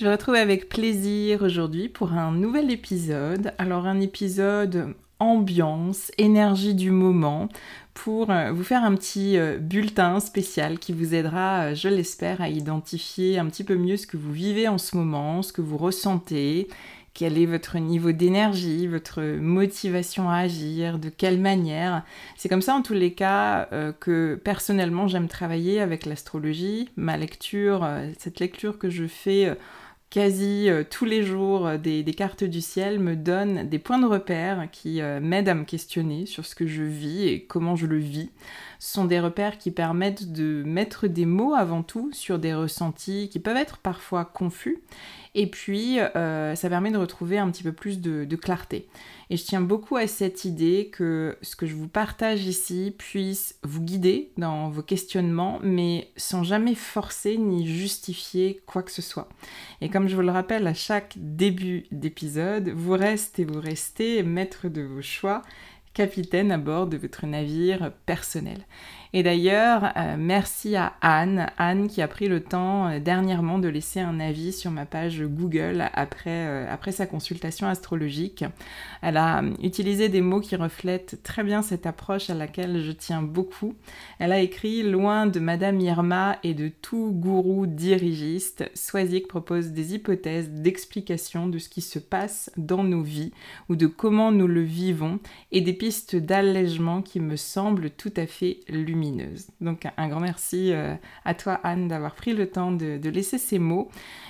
Je vous retrouve avec plaisir aujourd'hui pour un nouvel épisode. Alors un épisode ambiance, énergie du moment, pour euh, vous faire un petit euh, bulletin spécial qui vous aidera, euh, je l'espère, à identifier un petit peu mieux ce que vous vivez en ce moment, ce que vous ressentez, quel est votre niveau d'énergie, votre motivation à agir, de quelle manière. C'est comme ça en tous les cas que personnellement j'aime travailler avec l'astrologie. Ma lecture, cette lecture que je fais quasi euh, tous les jours euh, des, cartes du ciel me donnent des points de repère qui euh, m'aident à me questionner sur ce que je vis et comment je le vis. Sont des repères qui permettent de mettre des mots avant tout sur des ressentis qui peuvent être parfois confus et puis, euh, ça permet de retrouver un petit peu plus de, clarté. Et je tiens beaucoup à cette idée que ce que je vous partage ici puisse vous guider dans vos questionnements, mais sans jamais forcer ni justifier quoi que ce soit. Et comme je vous le rappelle à chaque début d'épisode, vous restez, vous restez maître de vos choix capitaine à bord de votre navire personnel. Et d'ailleurs, euh, merci à Anne, Anne qui a pris le temps euh, dernièrement de laisser un avis sur ma page Google après, euh, après sa consultation astrologique. Elle a utilisé des mots qui reflètent très bien cette approche à laquelle je tiens beaucoup. Elle a écrit Loin de Madame Irma et de tout gourou dirigiste, Swazik propose des hypothèses d'explication de ce qui se passe dans nos vies ou de comment nous le vivons et des pistes d'allègement qui me semblent tout à fait lumineuses. Donc un grand merci euh, à toi Anne d'avoir pris le temps de, laisser ces mots.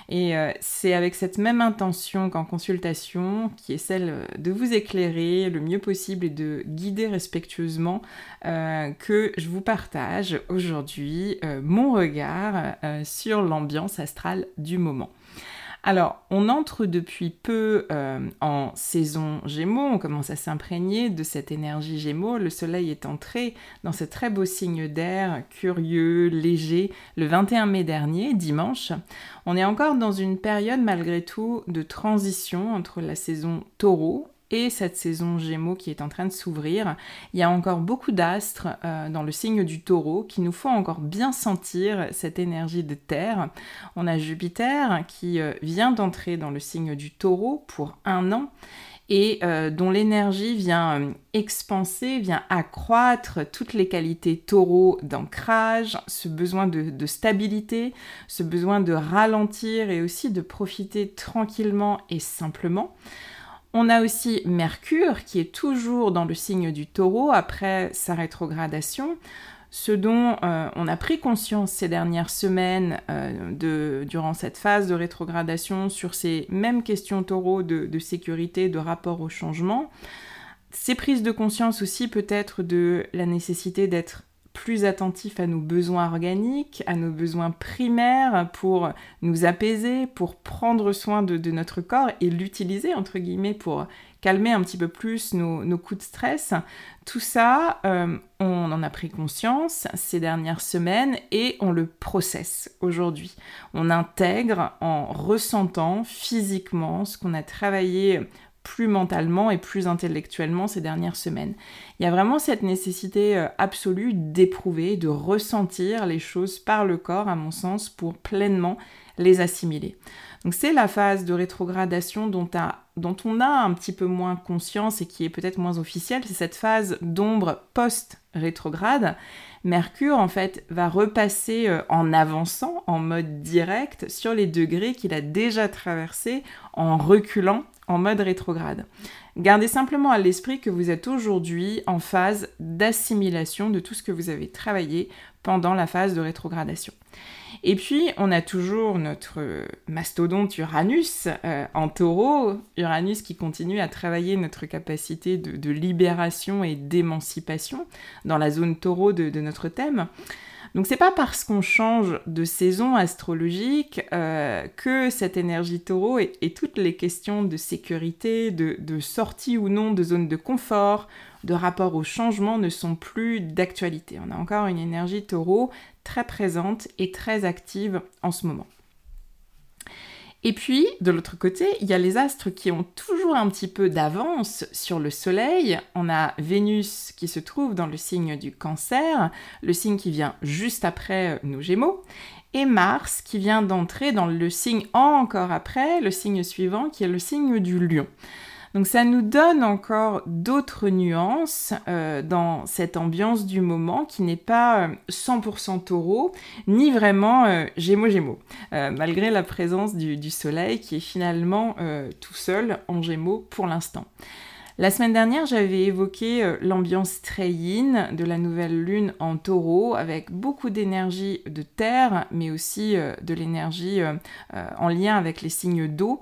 Et euh, c'est avec cette même intention qu'en consultation, qui est celle de vous éclairer le mieux possible et de guider respectueusement, euh, que je vous partage aujourd'hui mon regard sur l'ambiance astrale du moment. Alors, on entre depuis peu euh, en saison Gémeaux, on commence à s'imprégner de cette énergie Gémeaux. Le Soleil est entré dans ce très beau signe d'air, curieux, léger, le 21 mai dernier, dimanche. On est encore dans une période malgré tout de transition entre la saison Taureau et cette saison Gémeaux qui est en train de s'ouvrir. Il y a encore beaucoup d'astres euh, dans le signe du taureau qui nous font encore bien sentir cette énergie de terre. On a Jupiter qui euh, vient d'entrer dans le signe du taureau pour un an et euh, dont l'énergie vient expanser, vient accroître toutes les qualités taureau d'ancrage, ce besoin de, stabilité, ce besoin de ralentir et aussi de profiter tranquillement et simplement. On a aussi Mercure qui est toujours dans le signe du taureau après sa rétrogradation. Ce dont euh, on a pris conscience ces dernières semaines euh, durant cette phase de rétrogradation sur ces mêmes questions taureaux de, de sécurité, de rapport au changement. Ces prises de conscience aussi peut-être de la nécessité d'être plus attentif à nos besoins organiques, à nos besoins primaires pour nous apaiser, pour prendre soin de, notre corps et l'utiliser, entre guillemets, pour calmer un petit peu plus nos, coups de stress. Tout ça, euh, on en a pris conscience ces dernières semaines et on le processe aujourd'hui. On intègre en ressentant physiquement ce qu'on a travaillé plus mentalement et plus intellectuellement ces dernières semaines. Il y a vraiment cette nécessité euh, absolue d'éprouver, de ressentir les choses par le corps, à mon sens, pour pleinement les assimiler. Donc c'est la phase de rétrogradation dont, dont, on a un petit peu moins conscience et qui est peut-être moins officielle, c'est cette phase d'ombre post-rétrograde. Mercure, en fait, va repasser euh, en avançant, en mode direct, sur les degrés qu'il a déjà traversés en reculant en mode rétrograde. Gardez simplement à l'esprit que vous êtes aujourd'hui en phase d'assimilation de tout ce que vous avez travaillé pendant la phase de rétrogradation. Et puis, on a toujours notre mastodonte Uranus euh, en taureau, Uranus qui continue à travailler notre capacité de, libération et d'émancipation dans la zone taureau de, notre thème. Donc c'est pas parce qu'on change de saison astrologique euh, que cette énergie taureau et, toutes les questions de sécurité, de, de, sortie ou non de zone de confort, de rapport au changement ne sont plus d'actualité. On a encore une énergie taureau très présente et très active en ce moment. Et puis, de l'autre côté, il y a les astres qui ont toujours un petit peu d'avance sur le Soleil. On a Vénus qui se trouve dans le signe du cancer, le signe qui vient juste après nos Gémeaux, et Mars qui vient d'entrer dans le signe encore après, le signe suivant qui est le signe du lion. Donc ça nous donne encore d'autres nuances euh, dans cette ambiance du moment qui n'est pas 100% euh, taureau, ni vraiment euh, gémeaux-gémeaux, malgré la présence du, soleil qui est finalement tout seul en gémeaux pour l'instant. La semaine dernière, j'avais évoqué l'ambiance très de la nouvelle lune en taureau, avec beaucoup d'énergie de terre, mais aussi de l'énergie en lien avec les signes d'eau.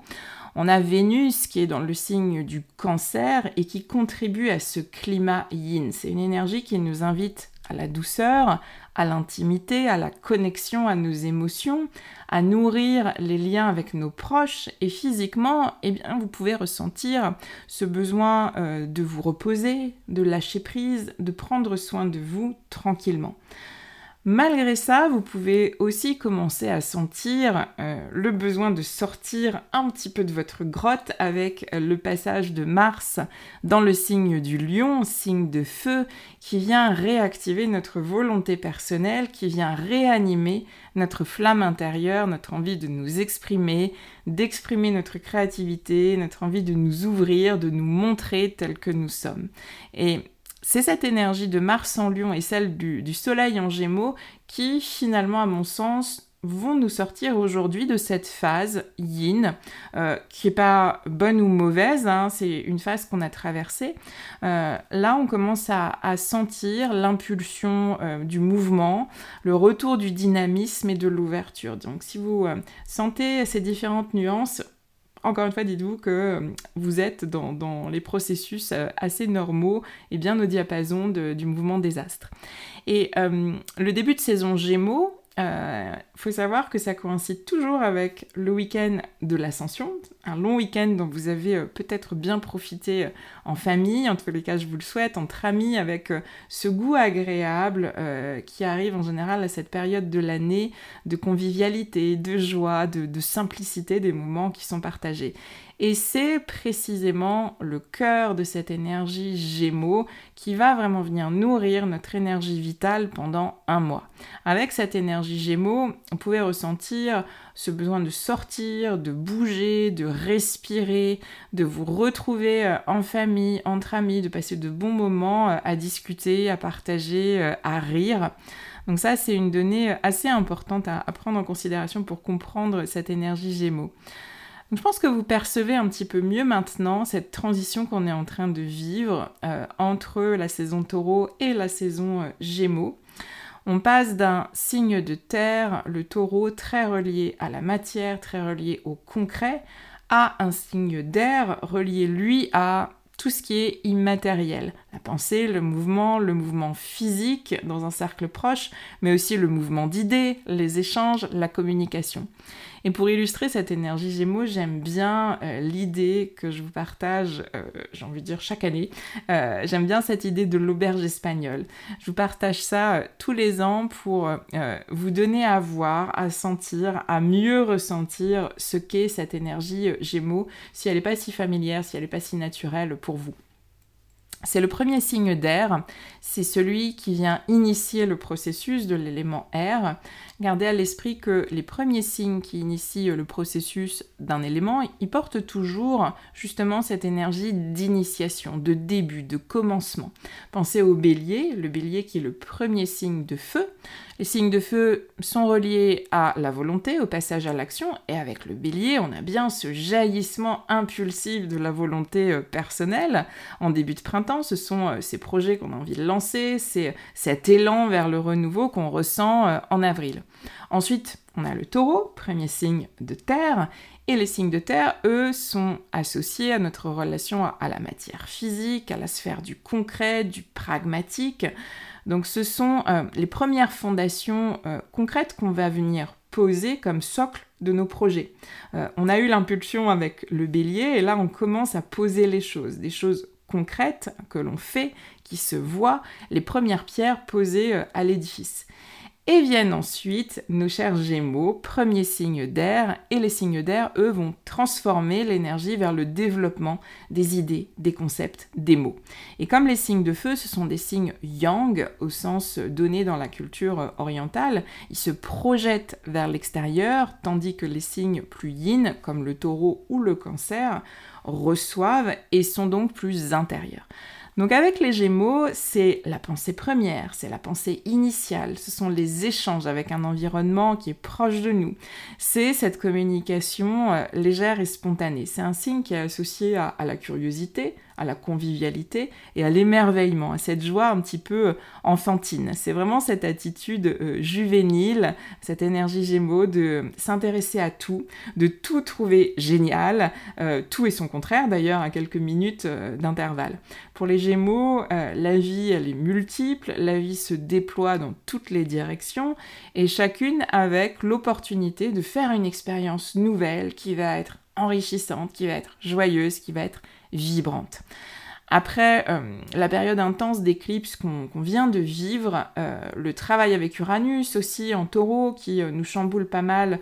On a Vénus qui est dans le signe du cancer et qui contribue à ce climat yin. C'est une énergie qui nous invite à la douceur, à l'intimité, à la connexion à nos émotions, à nourrir les liens avec nos proches et physiquement, eh bien, vous pouvez ressentir ce besoin euh, de vous reposer, de lâcher prise, de prendre soin de vous tranquillement. Malgré ça, vous pouvez aussi commencer à sentir euh, le besoin de sortir un petit peu de votre grotte avec le passage de Mars dans le signe du lion, signe de feu, qui vient réactiver notre volonté personnelle, qui vient réanimer notre flamme intérieure, notre envie de nous exprimer, d'exprimer notre créativité, notre envie de nous ouvrir, de nous montrer tels que nous sommes. Et c'est cette énergie de Mars en Lion et celle du, Soleil en Gémeaux qui, finalement, à mon sens, vont nous sortir aujourd'hui de cette phase yin, euh, qui n'est pas bonne ou mauvaise, hein, c'est une phase qu'on a traversée. Euh, là, on commence à, sentir l'impulsion euh, du mouvement, le retour du dynamisme et de l'ouverture. Donc, si vous sentez ces différentes nuances, encore une fois, dites-vous que euh, vous êtes dans, les processus euh, assez normaux et bien au diapason du mouvement des astres. Et euh, le début de saison Gémeaux, il euh, faut savoir que ça coïncide toujours avec le week-end de l'ascension, un long week-end dont vous avez euh, peut-être bien profité euh, en famille, en tous les cas je vous le souhaite, entre amis, avec ce goût agréable qui arrive en général à cette période de l'année de convivialité, de joie, de simplicité des moments qui sont partagés. Et c'est précisément le cœur de cette énergie Gémeaux qui va vraiment venir nourrir notre énergie vitale pendant un mois. Avec cette énergie Gémeaux, on pouvait ressentir ce besoin de sortir, de bouger, de respirer, de vous retrouver euh, en famille, entre amis, de passer de bons moments euh, à discuter, à partager, euh, à rire. Donc ça, c'est une donnée assez importante à, prendre en considération pour comprendre cette énergie Gémeaux je pense que vous percevez un petit peu mieux maintenant cette transition qu'on est en train de vivre euh, entre la saison taureau et la saison euh, gémeaux. On passe d'un signe de terre, le taureau, très relié à la matière, très relié au concret, à un signe d'air relié, lui, à tout ce qui est immatériel, la pensée, le mouvement, le mouvement physique dans un cercle proche, mais aussi le mouvement d'idées, les échanges, la communication. Et pour illustrer cette énergie Gémeaux, j'aime bien euh, l'idée que je vous partage, euh, j'ai envie de dire chaque année, euh, j'aime bien cette idée de l'auberge espagnole. Je vous partage ça tous les ans pour vous donner à voir, à sentir, à mieux ressentir ce qu'est cette énergie Gémeaux, si elle n'est pas si familière, si elle n'est pas si naturelle pour vous. C'est le premier signe d'air, c'est celui qui vient initier le processus de l'élément air. Gardez à l'esprit que les premiers signes qui initient le processus d'un élément, ils portent toujours justement cette énergie d'initiation, de début, de commencement. Pensez au bélier, le bélier qui est le premier signe de feu. Les signes de feu sont reliés à la volonté, au passage à l'action, et avec le bélier, on a bien ce jaillissement impulsif de la volonté euh, personnelle. En début de printemps, ce sont euh, ces projets qu'on a envie de lancer, c'est cet élan vers le renouveau qu'on ressent euh, en avril. Ensuite, on a le taureau, premier signe de terre, et les signes de terre, eux, sont associés à notre relation à la matière physique, à la sphère du concret, du pragmatique. Donc ce sont euh, les premières fondations euh, concrètes qu'on va venir poser comme socle de nos projets. Euh, on a eu l'impulsion avec le bélier et là on commence à poser les choses, des choses concrètes que l'on fait, qui se voient, les premières pierres posées à l'édifice. Et viennent ensuite nos chers Gémeaux, premiers signes d'air, et les signes d'air, eux, vont transformer l'énergie vers le développement des idées, des concepts, des mots. Et comme les signes de feu, ce sont des signes yang, au sens donné dans la culture orientale, ils se projettent vers l'extérieur, tandis que les signes plus yin, comme le taureau ou le cancer, reçoivent et sont donc plus intérieurs. Donc avec les Gémeaux, c'est la pensée première, c'est la pensée initiale, ce sont les échanges avec un environnement qui est proche de nous, c'est cette communication euh, légère et spontanée. C'est un signe qui est associé à la curiosité, à la convivialité et à l'émerveillement, à cette joie un petit peu euh, enfantine. C'est vraiment cette attitude euh, juvénile, cette énergie gémeaux de s'intéresser à tout, de tout trouver génial, euh, tout et son contraire d'ailleurs à quelques minutes d'intervalle. Pour les gémeaux, la vie elle est multiple, la vie se déploie dans toutes les directions et chacune avec l'opportunité de faire une expérience nouvelle qui va être enrichissante, qui va être joyeuse, qui va être vibrante. Après euh, la période intense d'éclipse qu'on vient de vivre, euh, le travail avec Uranus aussi en taureau qui euh, nous chamboule pas mal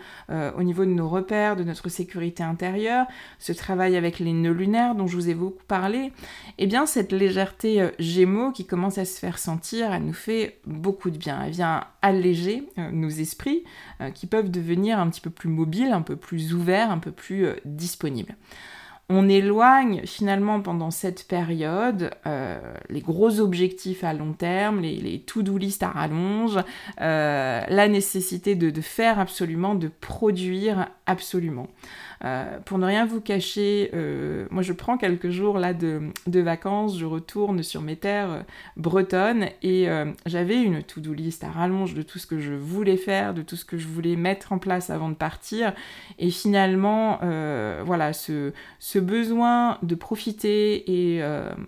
au niveau de nos repères, de notre sécurité intérieure, ce travail avec les nœuds lunaires dont je vous ai beaucoup parlé, eh bien cette légèreté gémeaux qui commence à se faire sentir, elle nous fait beaucoup de bien. Elle vient alléger nos esprits qui peuvent devenir un petit peu plus mobiles, un peu plus ouverts, un peu plus disponibles on éloigne finalement pendant cette période euh, les gros objectifs à long terme, les, to-do list à rallonge, euh, la nécessité de, faire absolument, de produire absolument. Euh, pour ne rien vous cacher, euh, moi je prends quelques jours là de, vacances, je retourne sur mes terres euh, bretonnes et j'avais une to-do list à rallonge de tout ce que je voulais faire, de tout ce que je voulais mettre en place avant de partir. Et finalement, voilà, ce, ce, besoin de profiter et,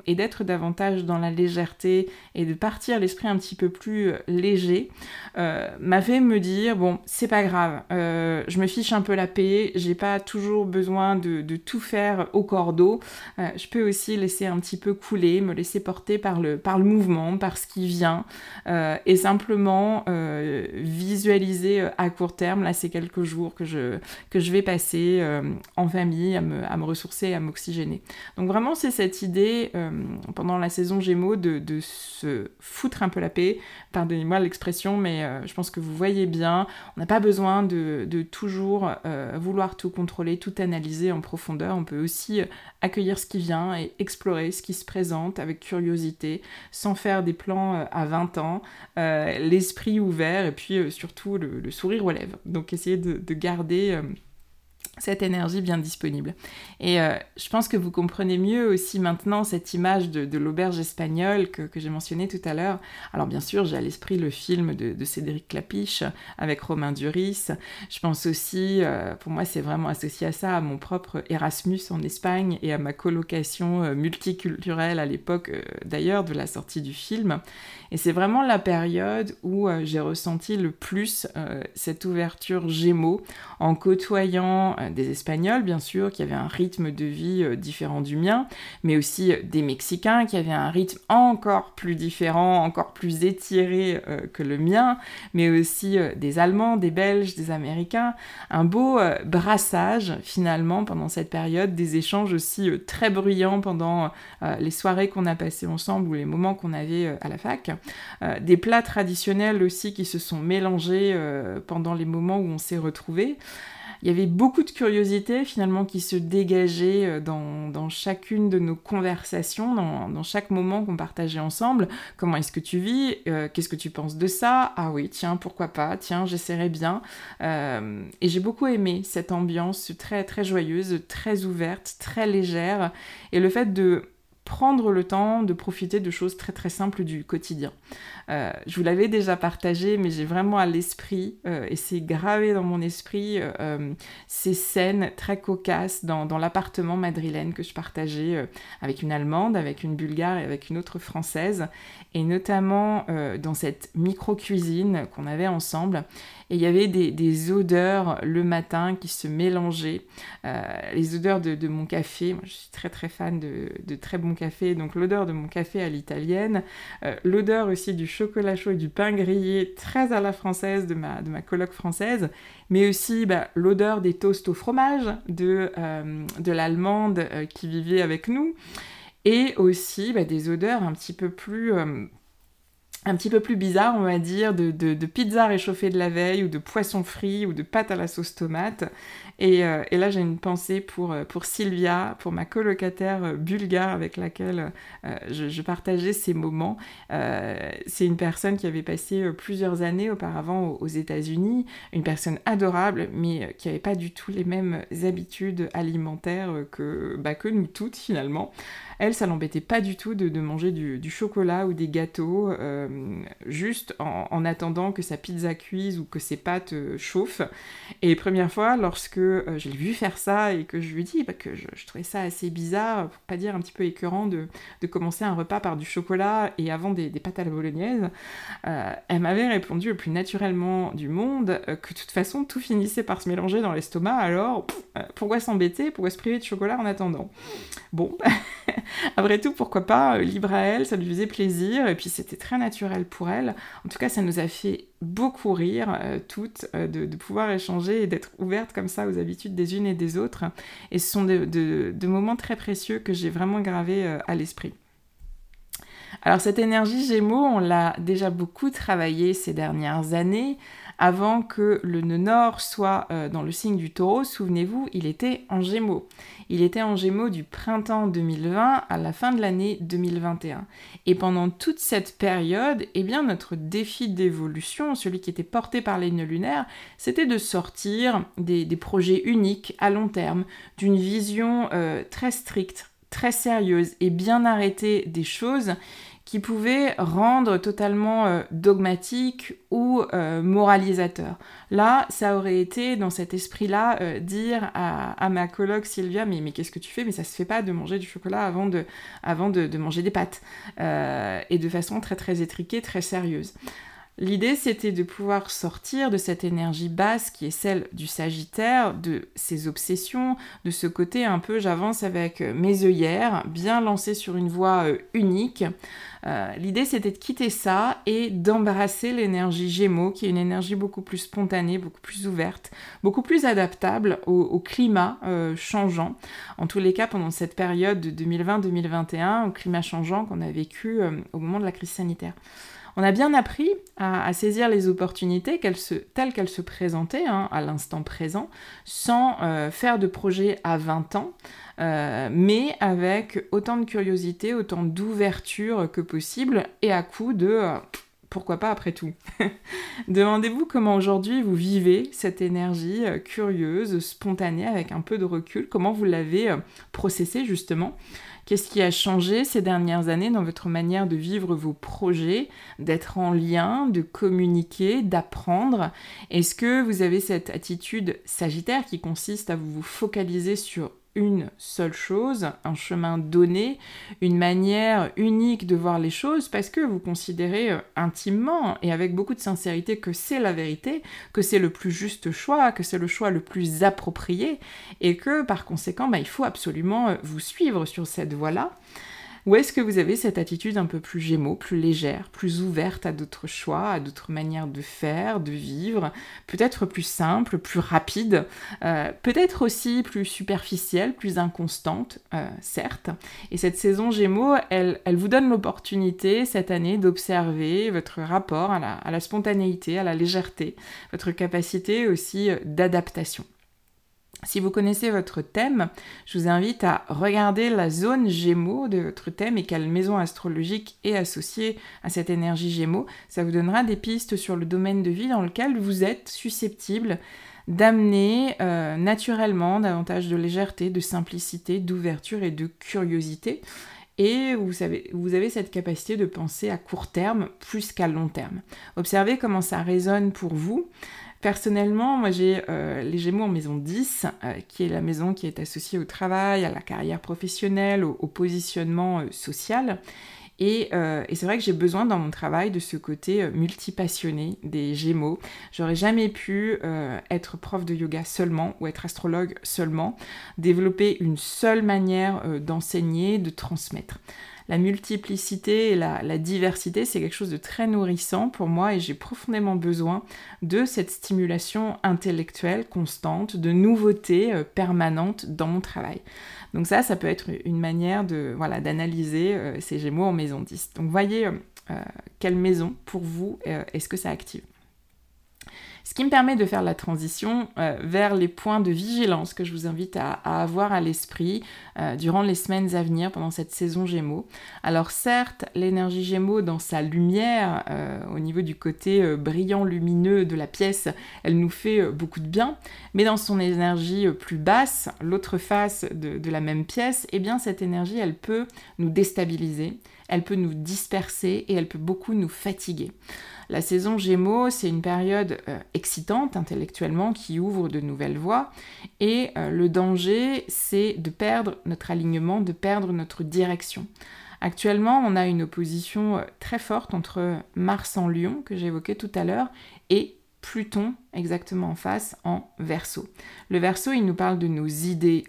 et d'être davantage dans la légèreté et de partir l'esprit un petit peu plus léger m'a fait me dire bon, c'est pas grave, je me fiche un peu la paix, j'ai pas toujours besoin de, tout faire au cordeau. Euh, je peux aussi laisser un petit peu couler, me laisser porter par le, par le mouvement, par ce qui vient, euh, et simplement euh, visualiser à court terme, là c'est quelques jours que je, que je vais passer en famille à me, à me ressourcer, à m'oxygéner. Donc vraiment c'est cette idée pendant la saison Gémeaux de, se foutre un peu la paix, pardonnez-moi l'expression, mais je pense que vous voyez bien, on n'a pas besoin de toujours vouloir tout contrôler tout analyser en profondeur. On peut aussi euh, accueillir ce qui vient et explorer ce qui se présente avec curiosité, sans faire des plans euh, à 20 ans, euh, l'esprit ouvert et puis surtout le, sourire aux lèvres. Donc essayer de, garder cette énergie bien disponible. Et euh, je pense que vous comprenez mieux aussi maintenant cette image de, l'auberge espagnole que, j'ai mentionnée tout à l'heure. Alors bien sûr, j'ai à l'esprit le film de, Cédric Clapiche avec Romain Duris. Je pense aussi, euh, pour moi c'est vraiment associé à ça, à mon propre Erasmus en Espagne et à ma colocation euh, multiculturelle à l'époque d'ailleurs de la sortie du film. Et c'est vraiment la période où j'ai ressenti le plus cette ouverture Gémeaux en côtoyant des Espagnols, bien sûr, qui avaient un rythme de vie euh, différent du mien, mais aussi euh, des Mexicains qui avaient un rythme encore plus différent, encore plus étiré euh, que le mien, mais aussi des Allemands, des Belges, des Américains. Un beau brassage, finalement, pendant cette période, des échanges aussi très bruyants pendant les soirées qu'on a passées ensemble ou les moments qu'on avait à la fac. des plats traditionnels aussi qui se sont mélangés pendant les moments où on s'est retrouvés il y avait beaucoup de curiosité finalement qui se dégageait euh, dans, chacune de nos conversations, dans, chaque moment qu'on partageait ensemble. Comment est-ce que tu vis? Euh, Qu'est-ce que tu penses de ça? Ah oui, tiens, pourquoi pas? Tiens, j'essaierai bien. Euh, et j'ai beaucoup aimé cette ambiance très très joyeuse, très ouverte, très légère, et le fait de prendre le temps de profiter de choses très très simples du quotidien. Euh, je vous l'avais déjà partagé, mais j'ai vraiment à l'esprit, euh, et c'est gravé dans mon esprit, euh, ces scènes très cocasses dans, l'appartement madrilène que je partageais avec une Allemande, avec une Bulgare et avec une autre Française, et notamment dans cette micro-cuisine qu'on avait ensemble. Et il y avait des, odeurs le matin qui se mélangeaient. les odeurs de, mon café, moi je suis très très fan de, de très bon café, donc l'odeur de mon café à l'italienne, l'odeur aussi du chocolat chaud et du pain grillé très à la française de ma, de coloc française, mais aussi bah, l'odeur des toasts au fromage de, euh, de l'allemande euh, qui vivait avec nous, et aussi bah, des odeurs un petit peu plus... Un petit peu plus bizarres, on va dire, de, de, pizza réchauffée de la veille, ou de poisson frit, ou de pâte à la sauce tomate, euh, et, là, j'ai une pensée pour, euh, pour Sylvia, pour ma colocataire euh, bulgare avec laquelle je, partageais ces moments. c'est une personne qui avait passé plusieurs années auparavant aux, États-Unis, une personne adorable, mais qui n'avait pas du tout les mêmes habitudes alimentaires que, bah, que nous toutes finalement. Elle, ça l'embêtait pas du tout de, manger du, chocolat ou des gâteaux, juste en, attendant que sa pizza cuise ou que ses pâtes chauffent. Et première fois, lorsque euh, je l'ai vu faire ça et que je lui dis bah, que je, trouvais ça assez bizarre, pour pas dire un petit peu écœurant, de, commencer un repas par du chocolat et avant des, pâtes à la bolognaise, euh, elle m'avait répondu le plus naturellement du monde euh, que de toute façon tout finissait par se mélanger dans l'estomac, alors pourquoi s'embêter, pourquoi se priver de chocolat en attendant? Bon, après tout, pourquoi pas, libre à elle, ça lui faisait plaisir, et puis c'était très naturel pour elle. En tout cas, ça nous a fait beaucoup rire, euh, toutes, euh, de, pouvoir échanger et d'être ouvertes comme ça aux habitudes des unes et des autres. Et ce sont de, moments très précieux que j'ai vraiment gravés euh, à l'esprit. Alors cette énergie Gémeaux, on l'a déjà beaucoup travaillé ces dernières années avant que le nœud nord soit euh, dans le signe du taureau, souvenez-vous, il était en gémeaux. Il était en gémeaux du printemps 2020 à la fin de l'année 2021. Et pendant toute cette période, eh bien, notre défi d'évolution, celui qui était porté par les nœuds lunaires, c'était de sortir des, projets uniques à long terme, d'une vision euh, très stricte, très sérieuse et bien arrêtée des choses qui pouvait rendre totalement euh, dogmatique ou euh, moralisateur. Là, ça aurait été dans cet esprit-là euh, dire à, ma coloc Sylvia mais, qu'est-ce que tu fais? Mais ça se fait pas de manger du chocolat avant de manger des pâtes. et de façon très très étriquée, très sérieuse. L'idée, c'était de pouvoir sortir de cette énergie basse qui est celle du Sagittaire, de ses obsessions, de ce côté un peu j'avance avec mes œillères, bien lancé sur une voie euh, unique. Euh, l'idée, c'était de quitter ça et d'embrasser l'énergie Gémeaux, qui est une énergie beaucoup plus spontanée, beaucoup plus ouverte, beaucoup plus adaptable au, climat euh, changeant. En tous les cas, pendant cette période de 2020-2021, au climat changeant qu'on a vécu au moment de la crise sanitaire. On a bien appris à, saisir les opportunités telles qu'elles se présentaient hein, à l'instant présent, sans euh, faire de projet à 20 ans, euh, mais avec autant de curiosité, autant d'ouverture que possible, et à coup de euh, pourquoi pas après tout. Demandez-vous comment aujourd'hui vous vivez cette énergie euh, curieuse, spontanée, avec un peu de recul, comment vous l'avez euh, processée justement? Qu'est-ce qui a changé ces dernières années dans votre manière de vivre vos projets, d'être en lien, de communiquer, d'apprendre? Est-ce que vous avez cette attitude sagittaire qui consiste à vous focaliser sur une seule chose, un chemin donné, une manière unique de voir les choses parce que vous considérez euh, intimement et avec beaucoup de sincérité que c'est la vérité, que c'est le plus juste choix, que c'est le choix le plus approprié et que par conséquent bah, il faut absolument euh, vous suivre sur cette voie-là. Ou est-ce que vous avez cette attitude un peu plus gémeaux, plus légère, plus ouverte à d'autres choix, à d'autres manières de faire, de vivre, peut-être plus simple, plus rapide, euh, peut-être aussi plus superficielle, plus inconstante, euh, certes. Et cette saison gémeaux, elle, elle vous donne l'opportunité cette année d'observer votre rapport à la, à la spontanéité, à la légèreté, votre capacité aussi d'adaptation. Si vous connaissez votre thème, je vous invite à regarder la zone Gémeaux de votre thème et quelle maison astrologique est associée à cette énergie Gémeaux. Ça vous donnera des pistes sur le domaine de vie dans lequel vous êtes susceptible d'amener euh, naturellement davantage de légèreté, de simplicité, d'ouverture et de curiosité. Et vous, avez cette capacité de penser à court terme plus qu'à long terme. Observez comment ça résonne pour vous. Personnellement, moi j'ai euh, les Gémeaux en maison 10, euh, qui est la maison qui est associée au travail, à la carrière professionnelle, au, positionnement euh, social. Et, et c'est vrai que j'ai besoin dans mon travail de ce côté multipassionné des Gémeaux. J'aurais jamais pu être prof de yoga seulement ou être astrologue seulement, développer une seule manière d'enseigner, de transmettre la multiplicité et la, diversité, c'est quelque chose de très nourrissant pour moi et j'ai profondément besoin de cette stimulation intellectuelle constante, de nouveautés euh, permanentes dans mon travail. Donc ça, ça peut être une manière de voilà d'analyser euh, ces Gémeaux en maison 10. Donc voyez euh, quelle maison pour vous est-ce que ça active? Ce qui me permet de faire la transition euh, vers les points de vigilance que je vous invite à, avoir à l'esprit euh, durant les semaines à venir pendant cette saison Gémeaux. Alors certes, l'énergie Gémeaux dans sa lumière, euh, au niveau du côté brillant, lumineux de la pièce, elle nous fait beaucoup de bien, mais dans son énergie plus basse, l'autre face de, de la même pièce, eh bien cette énergie, elle peut nous déstabiliser, elle peut nous disperser et elle peut beaucoup nous fatiguer. La saison Gémeaux, c'est une période euh, excitante intellectuellement qui ouvre de nouvelles voies et euh, le danger, c'est de perdre notre alignement, de perdre notre direction. Actuellement, on a une opposition euh, très forte entre Mars en Lion, que j'évoquais tout à l'heure, et Pluton exactement en face en Verseau. Le Verseau, il nous parle de nos idées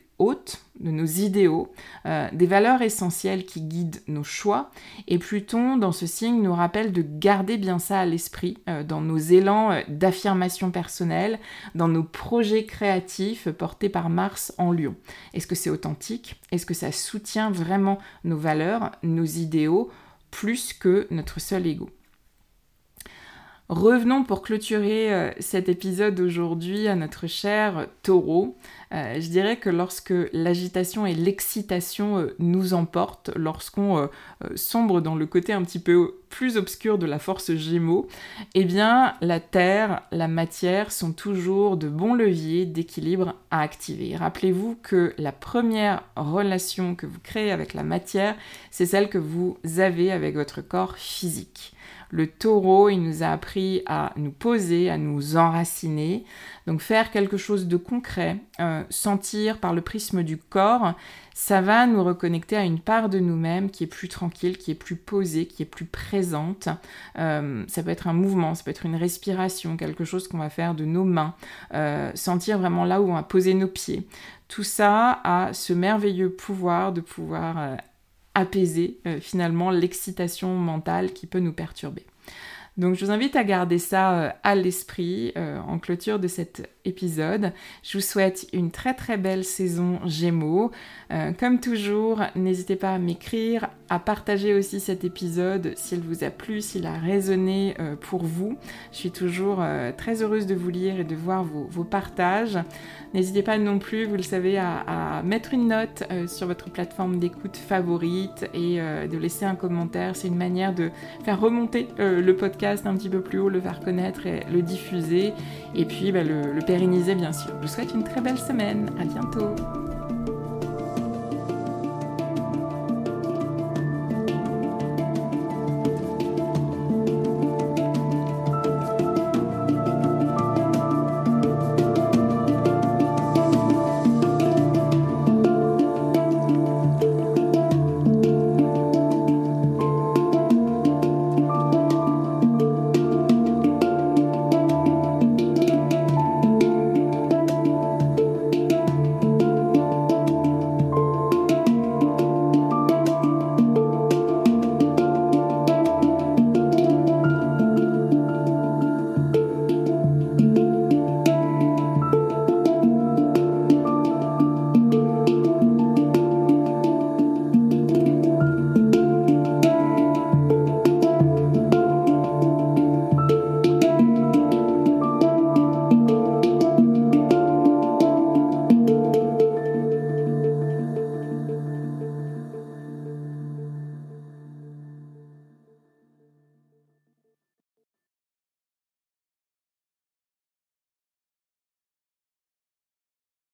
de nos idéaux, euh, des valeurs essentielles qui guident nos choix. Et Pluton, dans ce signe, nous rappelle de garder bien ça à l'esprit euh, dans nos élans euh, d'affirmation personnelle, dans nos projets créatifs portés par Mars en Lion. Est-ce que c'est authentique? Est-ce que ça soutient vraiment nos valeurs, nos idéaux, plus que notre seul ego? Revenons pour clôturer cet épisode aujourd'hui à notre cher taureau. Euh, je dirais que lorsque l'agitation et l'excitation euh, nous emportent, lorsqu'on euh, sombre dans le côté un petit peu plus obscur de la force Gémeaux, eh bien la Terre, la matière sont toujours de bons leviers d'équilibre à activer. Rappelez-vous que la première relation que vous créez avec la matière, c'est celle que vous avez avec votre corps physique. Le taureau, il nous a appris à nous poser, à nous enraciner, donc faire quelque chose de concret, euh, sentir par le prisme du corps, ça va nous reconnecter à une part de nous-mêmes qui est plus tranquille, qui est plus posée, qui est plus présente. Euh, ça peut être un mouvement, ça peut être une respiration, quelque chose qu'on va faire de nos mains, euh, sentir vraiment là où on va poser nos pieds. Tout ça a ce merveilleux pouvoir de pouvoir apaiser euh, finalement l'excitation mentale qui peut nous perturber. Donc je vous invite à garder ça euh, à l'esprit euh, en clôture de cet épisode. Je vous souhaite une très très belle saison Gémeaux. Euh, comme toujours, n'hésitez pas à m'écrire, à partager aussi cet épisode s'il vous a plu, s'il a résonné pour vous. Je suis toujours très heureuse de vous lire et de voir vos, partages. N'hésitez pas non plus, vous le savez, à, mettre une note sur votre plateforme d'écoute favorite et de laisser un commentaire. C'est une manière de faire remonter le podcast un petit peu plus haut, le faire connaître et le diffuser, et puis bah, le pérenniser bien sûr. Je vous souhaite une très belle semaine, à bientôt